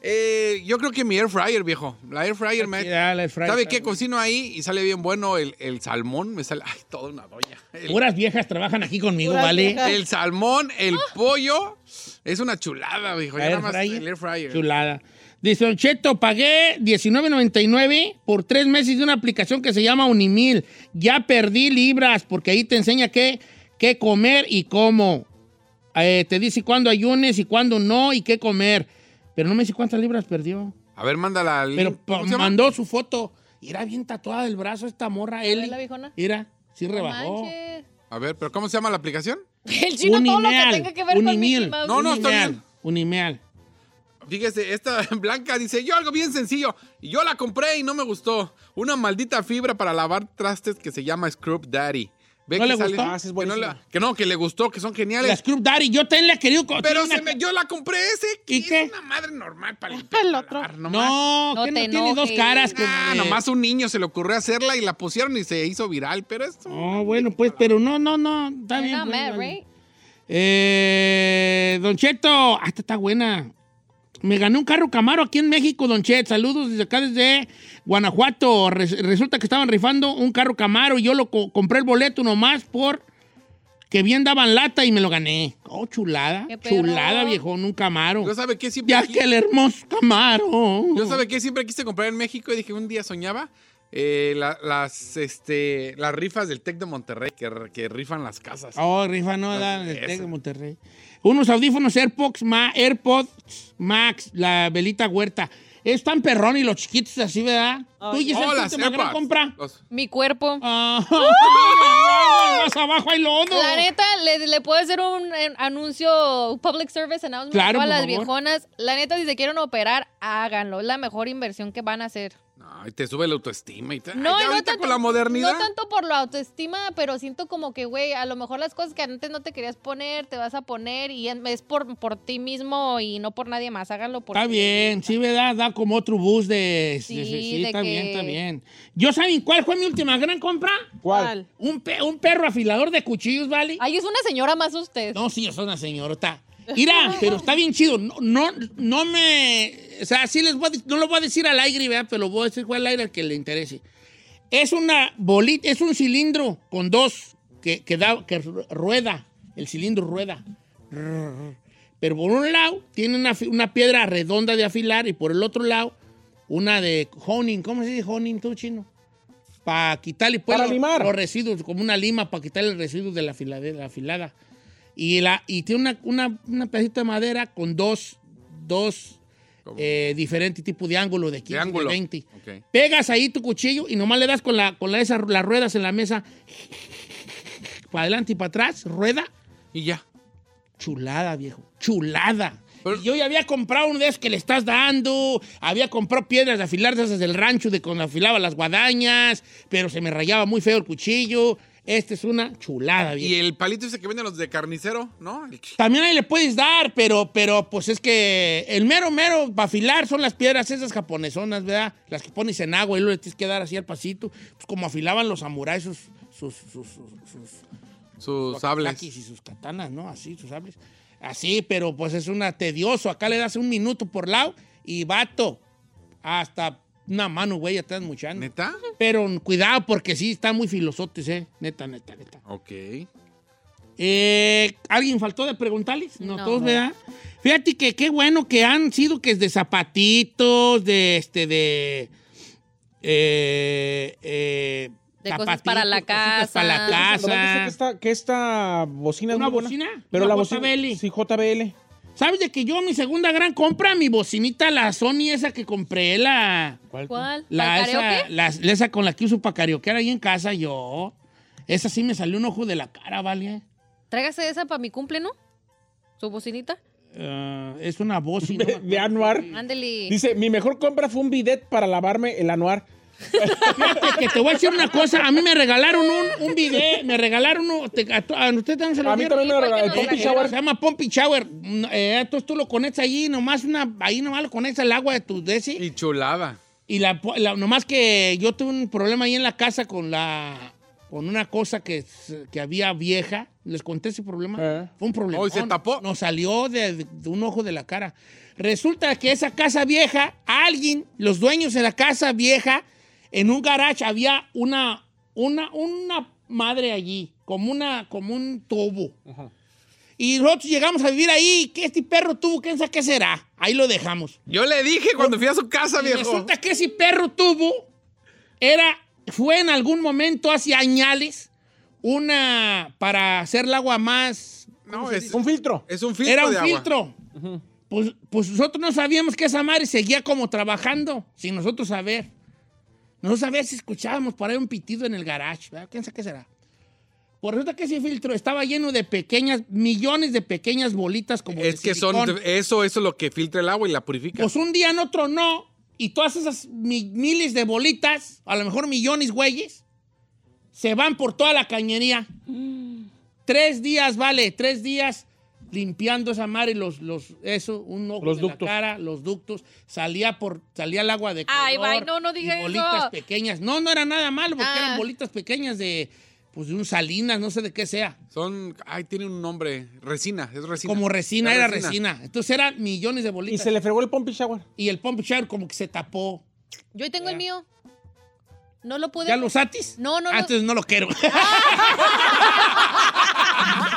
Eh, yo creo que mi air fryer, viejo. La air fryer me. Ya, la air fryer ¿Sabe qué? Cocino ahí y sale bien bueno el, el salmón. Me sale. Ay, toda una doña. El, Puras viejas trabajan aquí conmigo, ¿vale? viejas. el salmón, el pollo. Es una chulada, viejo. La Ya air nada más fryer. el air fryer. Chulada. Dice Don Cheto, pagué $19.99 por tres meses de una aplicación que se llama Unimil. Ya perdí libras porque ahí te enseña qué, qué comer y cómo. Eh, te dice cuándo ayunes y cuándo no y qué comer. Pero no me dice cuántas libras perdió. A ver, mándala al. Pero mandó su foto. Y era bien tatuada del brazo esta morra, Eli. la viejona? Mira, sí No rebajó. manches. A ver, pero ¿cómo se llama la aplicación? El chino todo lo que tenga que ver con. Mickey Mouse. No, no, está Unimeal, bien. Unimeal. Fíjese, esta Blanca dice, yo algo bien sencillo. Y yo la compré y no me gustó. Una maldita fibra para lavar trastes que se llama Scrub Daddy. ¿Ve ¿No que le sale- gustó? Ah, sí, es que, no buenísima. que no, que le gustó, que son geniales. La Scrub Daddy, yo también la he querido. co- Pero se me- yo la compré ese. que ¿Y es qué? una madre normal para limpiar. El otro. nomás. No, No que no te tiene dos enojes. caras. como Ah, nomás un niño se le ocurrió hacerla y la pusieron y se hizo viral, pero esto... Oh, bueno, pues, pero no, no, no. Está You're bien. not pues, mad, vale. right? Eh, don Cheto, ah, esta está buena. Me gané un carro Camaro aquí en México, Don Chet. Saludos desde acá, desde Guanajuato. Res- resulta que estaban rifando un carro Camaro y yo lo co- compré el boleto nomás por que bien daban lata y me lo gané. Oh, chulada. Chulada, viejón, un Camaro. Yo sabe que siempre... Ya qui- que el hermoso Camaro. Yo sabe que siempre quise comprar en México y dije un día soñaba eh, la- las, este, las rifas del TEC de Monterrey que, que rifan las casas. Oh, rifa no, da Eso. del Tec de Monterrey. Unos audífonos AirPods, Ma- AirPods Max, la velita huerta. Es tan perrón y los chiquitos así, ¿verdad? Tú, Oh, ¿tú las te me gran AirPods. compra? Los- Mi cuerpo. Ah, más abajo hay lodo. La neta, le, le puedo hacer un eh, anuncio, public service announcement Claro, a las favor. viejonas. La neta, si se quieren operar, háganlo. Es la mejor inversión que van a hacer. Ay, te sube la autoestima y tal. No, Ay, no ahorita tanto, con la modernidad. no tanto por la autoestima, pero siento como que, güey, a lo mejor las cosas que antes no te querías poner, te vas a poner y es por, por ti mismo y no por nadie más. Háganlo por Está ti. bien, sí, ¿verdad? Da como otro bus de... Sí, de- sí, de está que- bien, está bien. ¿Yo saben cuál fue mi última gran compra? ¿Cuál? Un, pe- un perro afilador de cuchillos, ¿vale? Ay, es una señora más usted. No, sí, yo soy una señorita. Mira, pero está bien chido. No, no, no me... O sea, sí les voy a, no lo voy a decir al aire, ¿verdad? Pero lo voy a decir al aire al que le interese. Es una bolita, es un cilindro con dos que, que, da, que ru- rueda. El cilindro rueda. Pero por un lado tiene una, una piedra redonda de afilar y por el otro lado una de honing. ¿Cómo se dice honing tú, chino? Para quitarle pues, Para los, limar. los residuos, como una lima para quitarle el residuo de la, afila- de la afilada. Y, la, y tiene una, una, una pedacito de madera con dos, dos eh, diferentes tipos de ángulo, de 15, de, ángulo. 20. Ok. Pegas ahí tu cuchillo y nomás le das con, la, con la, esas, las ruedas en la mesa, para adelante y para atrás, rueda. Y ya. Chulada, viejo. Chulada. Y yo ya había comprado uno de esos que le estás dando. Había comprado piedras de afilar de esas del rancho de cuando afilaba las guadañas. Pero se me rayaba muy feo el cuchillo. Esta es una chulada, viejo. Y el palito ese que venden los de carnicero, ¿no? También ahí le puedes dar, pero, pero pues es que el mero, mero para afilar son las piedras esas japonesonas, ¿verdad? Las que pones en agua y luego le tienes que dar así al pasito. Pues como afilaban los samuráis sus, sus, sus, sus, sus Sus sables. y sus katanas, ¿no? Así, sus sables. Así, pero pues es una tedioso. Acá le das un minuto por lado y vato. Hasta una mano, güey, ya estás muchando. ¿Neta? Pero cuidado porque sí, están muy filosotes, ¿eh? Neta, neta, neta. Ok. Eh, ¿Alguien faltó de preguntarles? No, No. todos, ¿verdad? Fíjate que qué bueno que han sido que es de zapatitos, de este, de. Eh, eh, De cosas para la cositas Para la casa. Que casa. esta, que esta bocina es ¿Una muy buena. bocina? Pero ¿Una la bocina. JBL? Sí, JBL. ¿Sabes de que yo, mi segunda gran compra, mi bocinita, la Sony esa que compré, la. ¿Cuál? La, ¿Para el esa, la- esa con la que uso para karaokear ahí en casa, yo. Esa sí me salió un ojo de la cara, ¿vale? Tráigase esa para mi cumple, ¿no? Su bocinita. Eh, es una me De, de Anuar. Ándele. Dice, mi mejor compra fue un bidet para lavarme el Anuar. Fíjate que te voy a decir una cosa. A mí me regalaron un, un video, me regalaron uno. te- a, a usted también se lo A mí dieron? también me regalaron, el Se llama Pumpy Shower. Mm, Eh, entonces tú lo conectas ahí, nomás una, ahí nomás lo conectas al agua de tu desi. Y chulada. Y la, la- nomás que yo tuve un problema ahí en la casa con la con una cosa que, que había vieja. Les conté ese problema. Eh. Fue un problema. Oh, ¿y se tapó? Nos salió de, de- de un ojo de la cara. Resulta que esa casa vieja, alguien, los dueños de la casa vieja, en un garage había una, una, una madre allí, como, una, como un tubo. Y nosotros llegamos a vivir ahí. ¿Qué este perro tuvo? ¿Quién sabe qué será? Ahí lo dejamos. Yo le dije cuando fui a su casa, Y viejo. resulta que ese perro tuvo, era, fue en algún momento hace añales, una, para hacer el agua más, No, es, Un filtro. es un filtro era un de agua. filtro. pues, pues nosotros no sabíamos que esa madre seguía como trabajando, sin nosotros saber. Nosotros a veces escuchábamos por ahí un pitido en el garage, ¿verdad? ¿Quién sabe qué será? Pues resulta que ese filtro estaba lleno de pequeñas, millones de pequeñas bolitas como de Es que son, eso, eso es lo que filtra el agua y la purifica. Pues un día en otro no. Y todas esas mi- miles de bolitas, a lo mejor millones, güeyes, se van por toda la cañería. Tres días, vale, tres días limpiando esa madre, los, los, eso, un ojo Los de la cara, los ductos, salía por, salía el agua de color. Ay, bye, no, no diga y bolitas eso. pequeñas. No, no era nada malo, porque Ah. eran bolitas pequeñas de, pues de un salinas, no sé de qué sea. Son, ay, tiene un nombre, resina, es resina. Como resina, Es era resina. Entonces eran millones de Y bolitas. se le fregó el Pumpy Shower. Y el pump shower como que se tapó. Yo ahí tengo el mío. No lo pude. ¿Ya lo satis? No, no, Ah, no. entonces no lo quiero. Don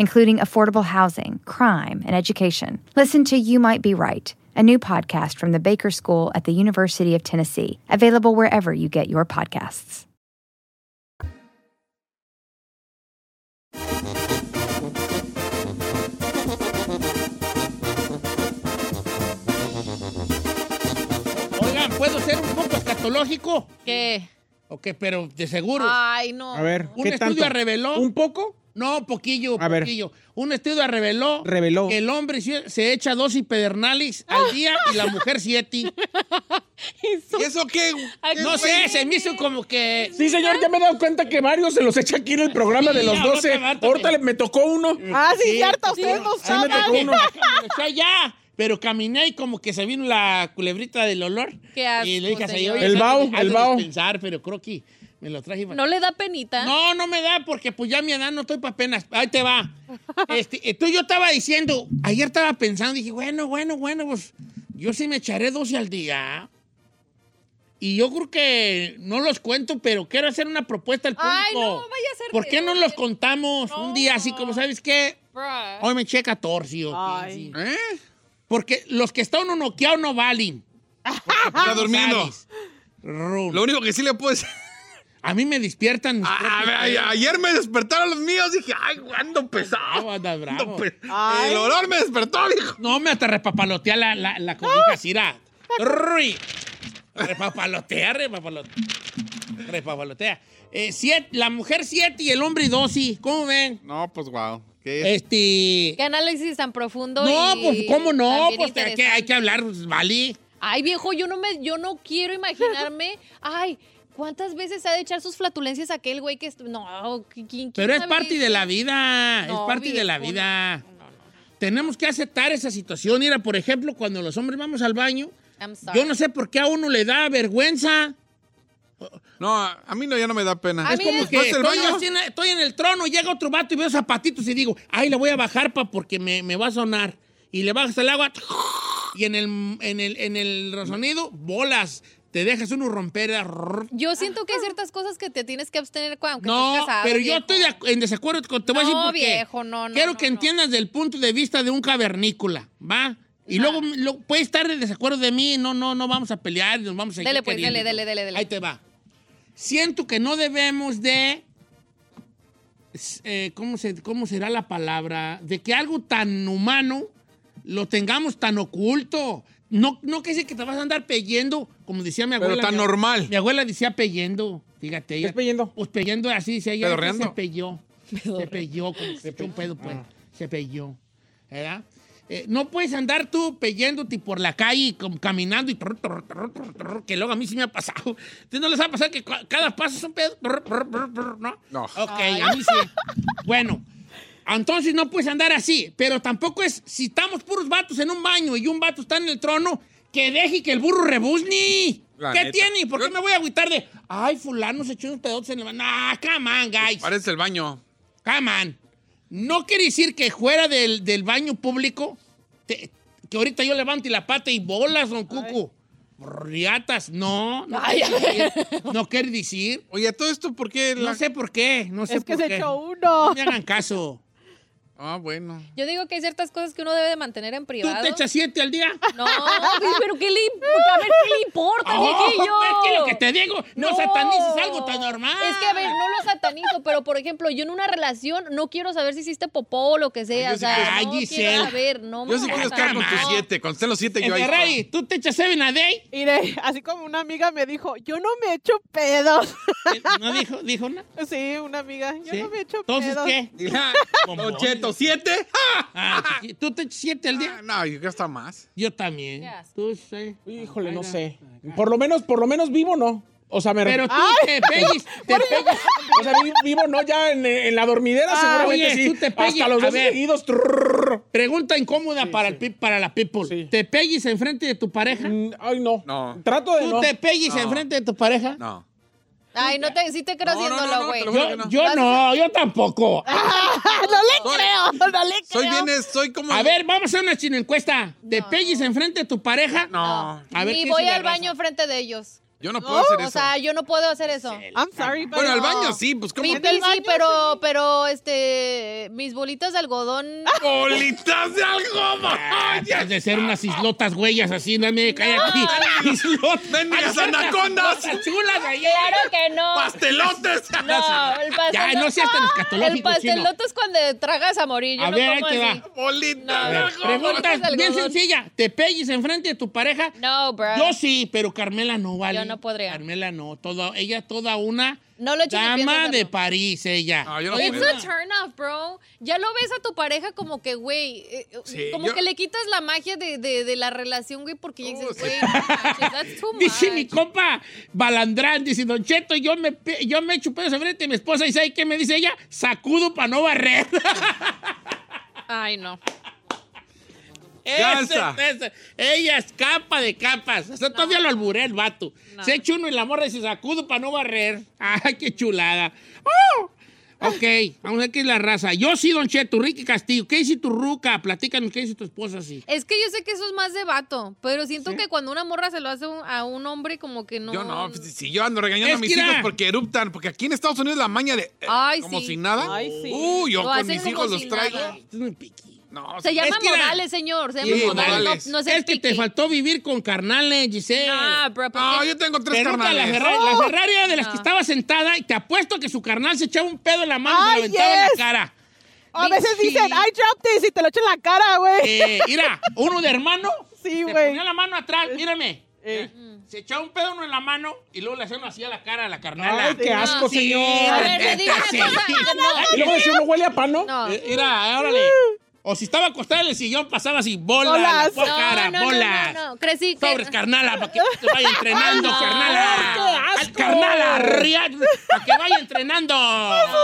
including affordable housing, crime, and education. Listen to You Might Be Right a new podcast from the Baker School at the University of Tennessee, available wherever you get your podcasts. Oigan, ¿puedo ser un poco escatológico? ¿Qué? Ok, pero de seguro. Ay, no. A ver, Un ¿qué estudio tanto? reveló. ¿Un poco? No, poquillo, A ver. poquillo. Un estudio reveló, Reveló. que el hombre se echa dos hipedernales al día y la mujer siete. ¿Y eso qué? No sé, se me hizo como que... Sí, señor, ya me he dado cuenta que varios se los echa aquí en el programa de los Sí, 12. ahorita, me tocó uno. Ah, sí, Sí, cierto, sí. ustedes no Sí, me tocó uno. Lo eché ya, pero caminé y como que se vino la culebrita del olor. Qué asco, y le dije a señor. El Has el de vaho. dispensar, pero creo que me lo traje. ¿No le da penita? No, no me da porque pues ya a mi edad no estoy para penas. Ahí te va. Este, entonces yo estaba diciendo, ayer estaba pensando, dije, bueno, bueno, bueno, pues yo sí me echaré 12 al día. Y yo creo que no los cuento, pero quiero hacer una propuesta al público. Ay, no, vaya a ser ¿Por qué no los contamos un día así como, ¿sabes qué? Bruh. Hoy me eché 14 o Ay. 15. Porque los que están uno noqueado no valen. Está durmiendo. Lo único que sí le puedo decir. A mí me despiertan mis A- propios a- pedos. a- ayer me despertaron los míos. Dije, ay, ando pesado. Bravo, andas bravo. Ando pe- Ay. El olor me despertó, dijo. No, me hasta repapalotea la, la, la cobija, Cira. Rui. Repapalotea, repapalotea. Repapalotea. Eh, siete- la mujer 7 y el hombre 12. ¿Cómo ven? No, pues wow. ¿Qué? Este. ¿Qué análisis tan profundo? No, y pues, ¿cómo no? Pues hay que, hay que hablar, pues, vale. Ay, viejo, yo no me, yo no quiero imaginarme. Ay, ¿cuántas veces ha de echar sus flatulencias aquel güey que no, ¿quién, quién Pero es parte de la vida. No, es parte de la vida. Tenemos que aceptar esa situación. Mira, por ejemplo, cuando los hombres vamos al baño, yo no sé por qué a uno le da vergüenza. No, a a mí no, ya no me da pena. A Es como que ¿Vas al estoy, baño? en, estoy en el trono, llega otro vato y veo zapatitos y digo, ay, le voy a bajar pa porque me, me va a sonar. Y le bajas el agua y en el, en el, en el sonido, bolas. Te dejas uno romper. Yo siento que hay ciertas cosas que te tienes que abstener aunque No, estés casado. pero yo viejo. estoy en desacuerdo con te voy a decir No, por qué. viejo, no, no, Quiero no, que no. entiendas del punto de vista de un cavernícola, ¿va? Y luego lo- puedes estar de desacuerdo de mí, no, no, no vamos a pelear, nos vamos a seguir Dele, pues, queriendo. dele, dele, dele, dele. Ahí te va. Siento que no debemos de, eh, ¿cómo, se- ¿cómo será la palabra? De que algo tan humano lo tengamos tan oculto. No, no que sé que te vas a andar peyendo, como decía mi abuela. Pero tan mi- normal. Mi abuela decía peyendo, fíjate. ¿Qué Ella, es peyendo? Pues peyendo así, dice ella. Se peyó. Se peyó, como se echó un pedo, pues. Ah. Se peyó. ¿Verdad? Eh, no puedes andar tú peyéndote por la calle, como caminando y que luego a mí sí me ha pasado. Entonces no les va a pasar que ca- cada paso es un pedo, ¿no? No. Ok, a mí sí. Bueno, entonces no puedes andar así, pero tampoco es, si estamos puros vatos en un baño y un vato está en el trono, que deje que el burro rebuzne. La ¿Qué neta. tiene? ¿Por qué Yo- me voy a agüitar de, ay, fulano se echó unos pedotes en el baño? Nah, come on, guys. Parece el baño. Come on. No quiere decir que fuera del, del baño público, te- que ahorita yo levante la pata y bolas, don Cucu. Riatas, no. No, quiere decir, no quiere decir. Oye, todo esto, ¿por qué? No la- sé por qué, no sé Es que por se qué. echó No uno. me hagan caso. Ah, bueno. Yo digo que hay ciertas cosas que uno debe de mantener en ¿Tú privado. te echas siete al día? No, pero ¿qué le, a ver, ¿qué le importa, Oh, viejillo? es que lo que te digo, no, satanices algo tan normal. Es que, a ver, no lo satanizo, pero, por ejemplo, yo en una relación no quiero saber si hiciste popó o lo que sea. Ay, o sí sea, quiero- Ay, no Giselle. quiero saber, no Yo sí quiero estar con tus no. siete. Cuando estén los siete, yo ahí. Ferrari, ¿tú te echas seven a day? Mire, así como una amiga me dijo, yo no me echo pedos. ¿No dijo, dijo una? Sí, una amiga, yo ¿Sí? no me echo Entonces, pedos. ¿qué? Dile, Bombones. Don Cheto, ¿siete? Ah, chiqui- ¿Tú te echas siete al día? Ah, No, yo hasta más. Yo también. Tú sí. Híjole, no sé. Por lo menos, por lo menos vivo, no. O sea, me Pero tú Ay. te pegues, te pegues. O sea, vi- vivo no ya en, en la dormidera, Ah, seguramente oye, sí. tú te pegues. Hasta los dos seguidos. trrr. Pregunta incómoda para, El, para la people. ¿Te pegues enfrente de tu pareja? ay, no. No. Trato de ¿Tú no. te pegues No. enfrente de tu pareja? No. Ay, no te, sí te creo No, no, no, haciéndolo, no, güey. Yo, no. yo no, yo tampoco. no le creo, no le creo. Soy bien, soy como. A ver, vamos a hacer una chino encuesta. ¿Te pegues enfrente de tu pareja? No. A ver, ¿qué voy al raza? baño enfrente de ellos. Yo no puedo hacer O eso. sea, yo no puedo hacer eso. I'm sorry, pero... bueno, al baño sí, pues ¿cómo? Pipí sí, pero, pero, este, mis bolitas de algodón. ¡Bolitas de algodón! Has de ser unas islotas huellas así, no me cae aquí. Islotas. ¡Mendigas anacondas! Chulas ahí. Claro que no. ¡Pastelotes! No, el pastel. Ya, no seas tan escatológico, El pastelote es cuando tragas a morir. Yo A no ver, ahí como te así. va. ¡Bolitas No, bien sencilla. ¿Te pegues enfrente de tu pareja? No, bro. Yo sí, pero Carmela no vale. No podría. Carmela no. Todo, ella toda una No lo he hecho dama de París, ella. No, yo no It's puedo. a turn off, bro. Ya lo ves a tu pareja como que, güey, eh, Sí, como yo- que le quitas la magia de, de, de la relación, güey, porque ya Oh, dices, sí. güey, no manches, that's too Dice mi compa Balandrán, dice, Don Cheto, yo me, yo me echo pedos enfrente de mi esposa y ¿sabe qué me dice ella? Sacudo para no barrer. Ay, no. Ese- ese- ella es capa de capas. Hasta todavía lo alburé el vato. No. Se echa uno en la morra y dice, sacudo para no barrer. Ay, qué chulada. ¡Oh! Ok, vamos a ver qué es la raza. Yo sí, Don Cheto, Ricky Castillo. ¿Qué dice tu ruca? Platícanos, ¿qué dice tu esposa así? Es que yo sé que eso es más de vato, pero siento que cuando una morra se lo hace un- a un hombre, como que no. Yo no, pues, si yo ando regañando Es a mis hijos era- porque eruptan, porque aquí en Estados Unidos la maña de eh, Ay, como sí. si nada. Ay, sí. Uh, yo Lo con mis hijos los traigo. Es. No, Se sí. llama Es que era- modales, señor. Se Sí, llama modales. No, no ser Es que te faltó vivir con carnales, Giselle. No, bro, ¿por No, qué? yo tengo tres la carnales. La Ferrari era de las No. que estaba sentada y te apuesto que su carnal se echaba un pedo en la mano y se Ay, lo aventaba en la cara. A veces Sí. dicen, I dropped this y te lo echan en la cara, güey. Eh, mira, uno de hermano Sí, se güey. ponía la mano atrás, mírame. Eh. Se echaba un pedo uno en la mano y luego le hacía uno así a la cara a la carnala. Ay, qué asco, Sí, señor. A ver, le digo sí. una cosa. Y luego decía, uno huele a pano. No. Eh, Mira, órale. O si estaba acostada en el sillón, pasaba así, bola, Bolas. la pua- cara, no, no, bolas. no, no, crecí que... Sobres, carnala, para que te vaya entrenando, no. carnala. ¡Qué Al asco! Carnala, para que vaya entrenando,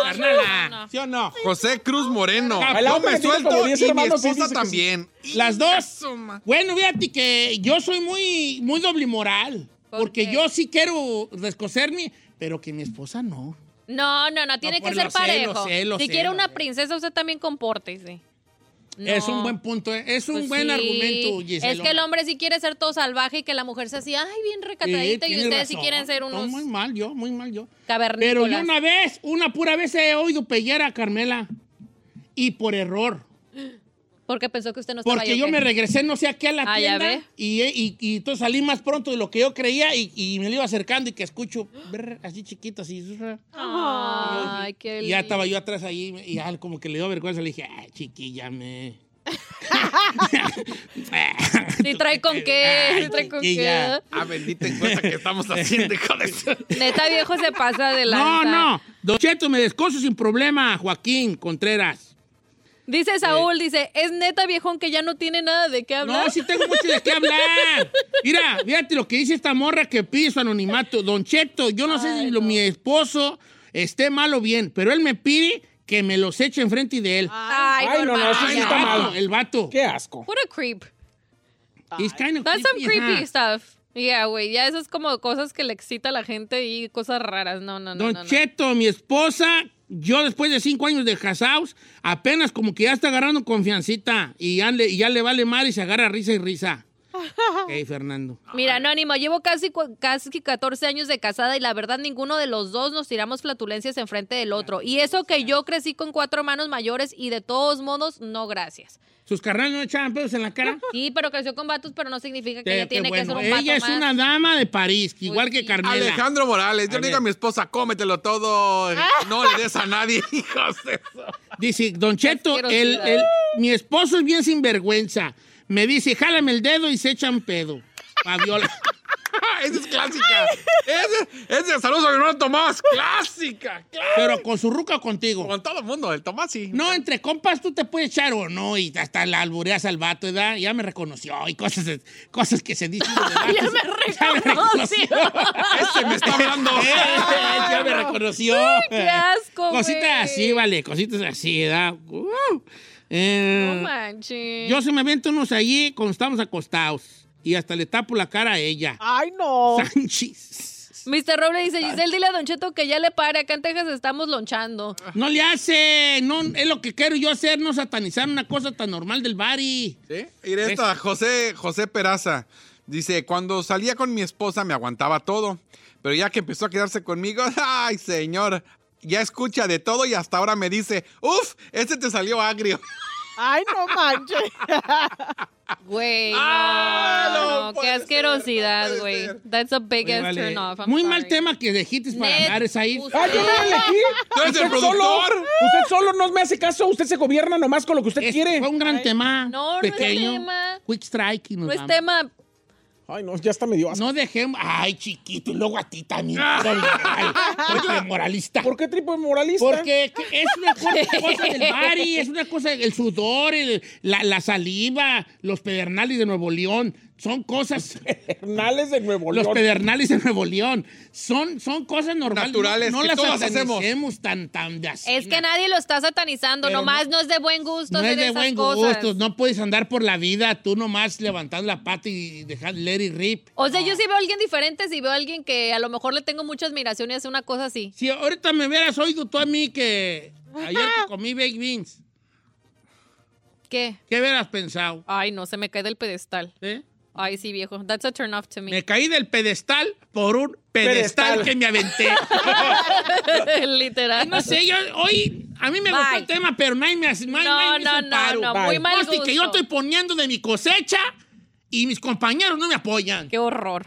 carnala. no. ¿Sí o no? José Cruz Moreno. Yo me suelto como 10 y mi esposa también. Las dos. Bueno, fíjate que yo soy muy, muy doble moral. ¿Por Porque qué? yo sí quiero descoserme, pero que mi esposa no. No, no, no, tiene que ser lo sé, parejo. lo sé, lo si quiere una princesa, usted también compórtese. No. Es un buen punto, ¿eh? es un Pues buen sí. argumento, Gisela. Es que el hombre sí quiere ser todo salvaje y que la mujer sea así, ay, bien recatadita, y ustedes sí quieren ser unos muy mal yo, muy mal yo. Pero yo una vez, una pura vez he oído pellar a Carmela. Y por error. Porque pensó que usted no estaba Porque yo me regresé no sé a qué a la Ah, ya tienda. ve. Y, y, y entonces salí más pronto de lo que yo creía y, y me lo iba acercando y que escucho brr, así chiquito, así. Ay, qué Y ya estaba yo atrás ahí y ya como que le dio vergüenza. Le dije, ay, chiquilla, me... Sí trae con qué, sí trae con qué. Ah, bendita encuesta que estamos haciendo, hijo de eso. Neta viejo se pasa de No, lanza. no. Don Cheto, me descoso sin problema, Joaquín Contreras. Dice Saúl, dice, es neta viejón que ya no tiene nada de qué hablar. No, sí tengo mucho de qué hablar. Mira, fíjate lo que dice esta morra que pide su anonimato. Don Cheto, yo no sé si lo- mi esposo esté mal o bien, pero él me pide que me los eche enfrente de él. Ay, Ay, no, no, eso sí el, está vato, mal. el vato. Qué asco. What a creep. He's kind of That's some creepy, creepy ajá. stuff. Yeah, güey, ya eso es como cosas que le excita a la gente y cosas raras. No, no, no, Don no, no. Cheto, mi esposa, yo después de cinco años de casados, apenas como que ya está agarrando confiancita y ya le, ya le vale mal y se agarra risa y risa. Ok, Fernando. Mira, Anónimo, llevo casi, casi 14 años de casada y la verdad ninguno de los dos nos tiramos flatulencias enfrente del otro. Y eso que yo crecí con cuatro hermanos mayores y de todos modos, no gracias. ¿Sus carnales no echaban pedos en la cara? Sí, pero creció con vatos, pero no significa que Qué- ella tiene bueno. que ser un vato Ella es más. una dama de París, que igual que Carmela. Alejandro Morales, yo le digo a mi esposa, cómetelo todo, no le des a nadie, hijos de eso. Dice, Don Cheto, el, Asquerosidad. el- mi esposo es bien sinvergüenza. Me dice, jálame el dedo y se echan pedo. Fabiola. Esa es clásica. Ese, ese, saludos a mi hermano Tomás. Clásica. clásica. Pero con su ruca o contigo. Con todo el mundo, el Tomás sí. No, entre compas tú te puedes echar o no, y hasta la albureas al vato, ¿verdad? Ya me reconoció, y cosas, cosas que se dicen. ya me reconoció. Ese me está hablando. ya me reconoció. qué asco, Cositas así, vale, cositas así, ¿verdad? Uh, eh, No manches. yo se me avento unos allí cuando estamos acostados. Y hasta le tapo la cara a ella. Ay, no. Sánchez. Mr. Roble dice, Giselle, dile a Don Cheto que ya le pare. Acá en Texas estamos lonchando. No le hace, no, es lo que quiero yo hacer, no satanizar una cosa tan normal del bari. ¿Sí? Mira esta, José, José Peraza. Dice, cuando salía con mi esposa me aguantaba todo, pero ya que empezó a quedarse conmigo, ay, señor, ya escucha de todo y hasta ahora me dice, uf, este te salió agrio. Ay, no manches. Güey, no, Ah, no no, qué asquerosidad, güey. That's a big Oye, ass vale. turn off. I'm Muy sorry. mal tema que dejites para Net- hablar, es ahí. Usted- ¡Ay, yo no elegí! Tú eres el Usted solo, productor. usted solo no me hace caso, usted se gobierna nomás con lo que usted Es- quiere. Fue un gran tema. No, no es pequeño. tema. Quick strike y nos No es tema. Ay, no, ya está medio asco. No dejemos. Ay, chiquito, y luego a ti también. Porque moralista. ¿Por qué tipo de moralista? Porque que- es una cosa, cosa del bari, es una cosa, el sudor, el- la, la saliva, los pedernales de Nuevo León. Son cosas. Pedernales de Nuevo Los León. pedernales de Nuevo León. Son, son cosas normales. Naturales, No, no que las todas hacemos. tan, tan de así. Es que nadie lo está satanizando. Pero Nomás no, es de buen gusto No es de esas buen cosas. gusto. No puedes andar por la vida tú nomás levantando la pata y dejar let it rip. O sea, yo sí veo a alguien diferente, si veo a alguien que a lo mejor le tengo mucha admiración y hace una cosa así. Si ahorita me hubieras oído tú a mí que ayer que comí baked beans, ¿Qué? ¿qué hubieras pensado? Ay, no, se me cae del pedestal. ¿Eh? Ay, sí, viejo. That's a turn off to me. Me caí del pedestal por un pedestal, Pedestal. que me aventé. Literal. no sé, yo hoy a mí me Bye. gustó el tema, pero nadie me hace, No, no, no, paro. no, Bye. muy mal gusto. que yo estoy poniendo de mi cosecha y mis compañeros no me apoyan. Qué horror.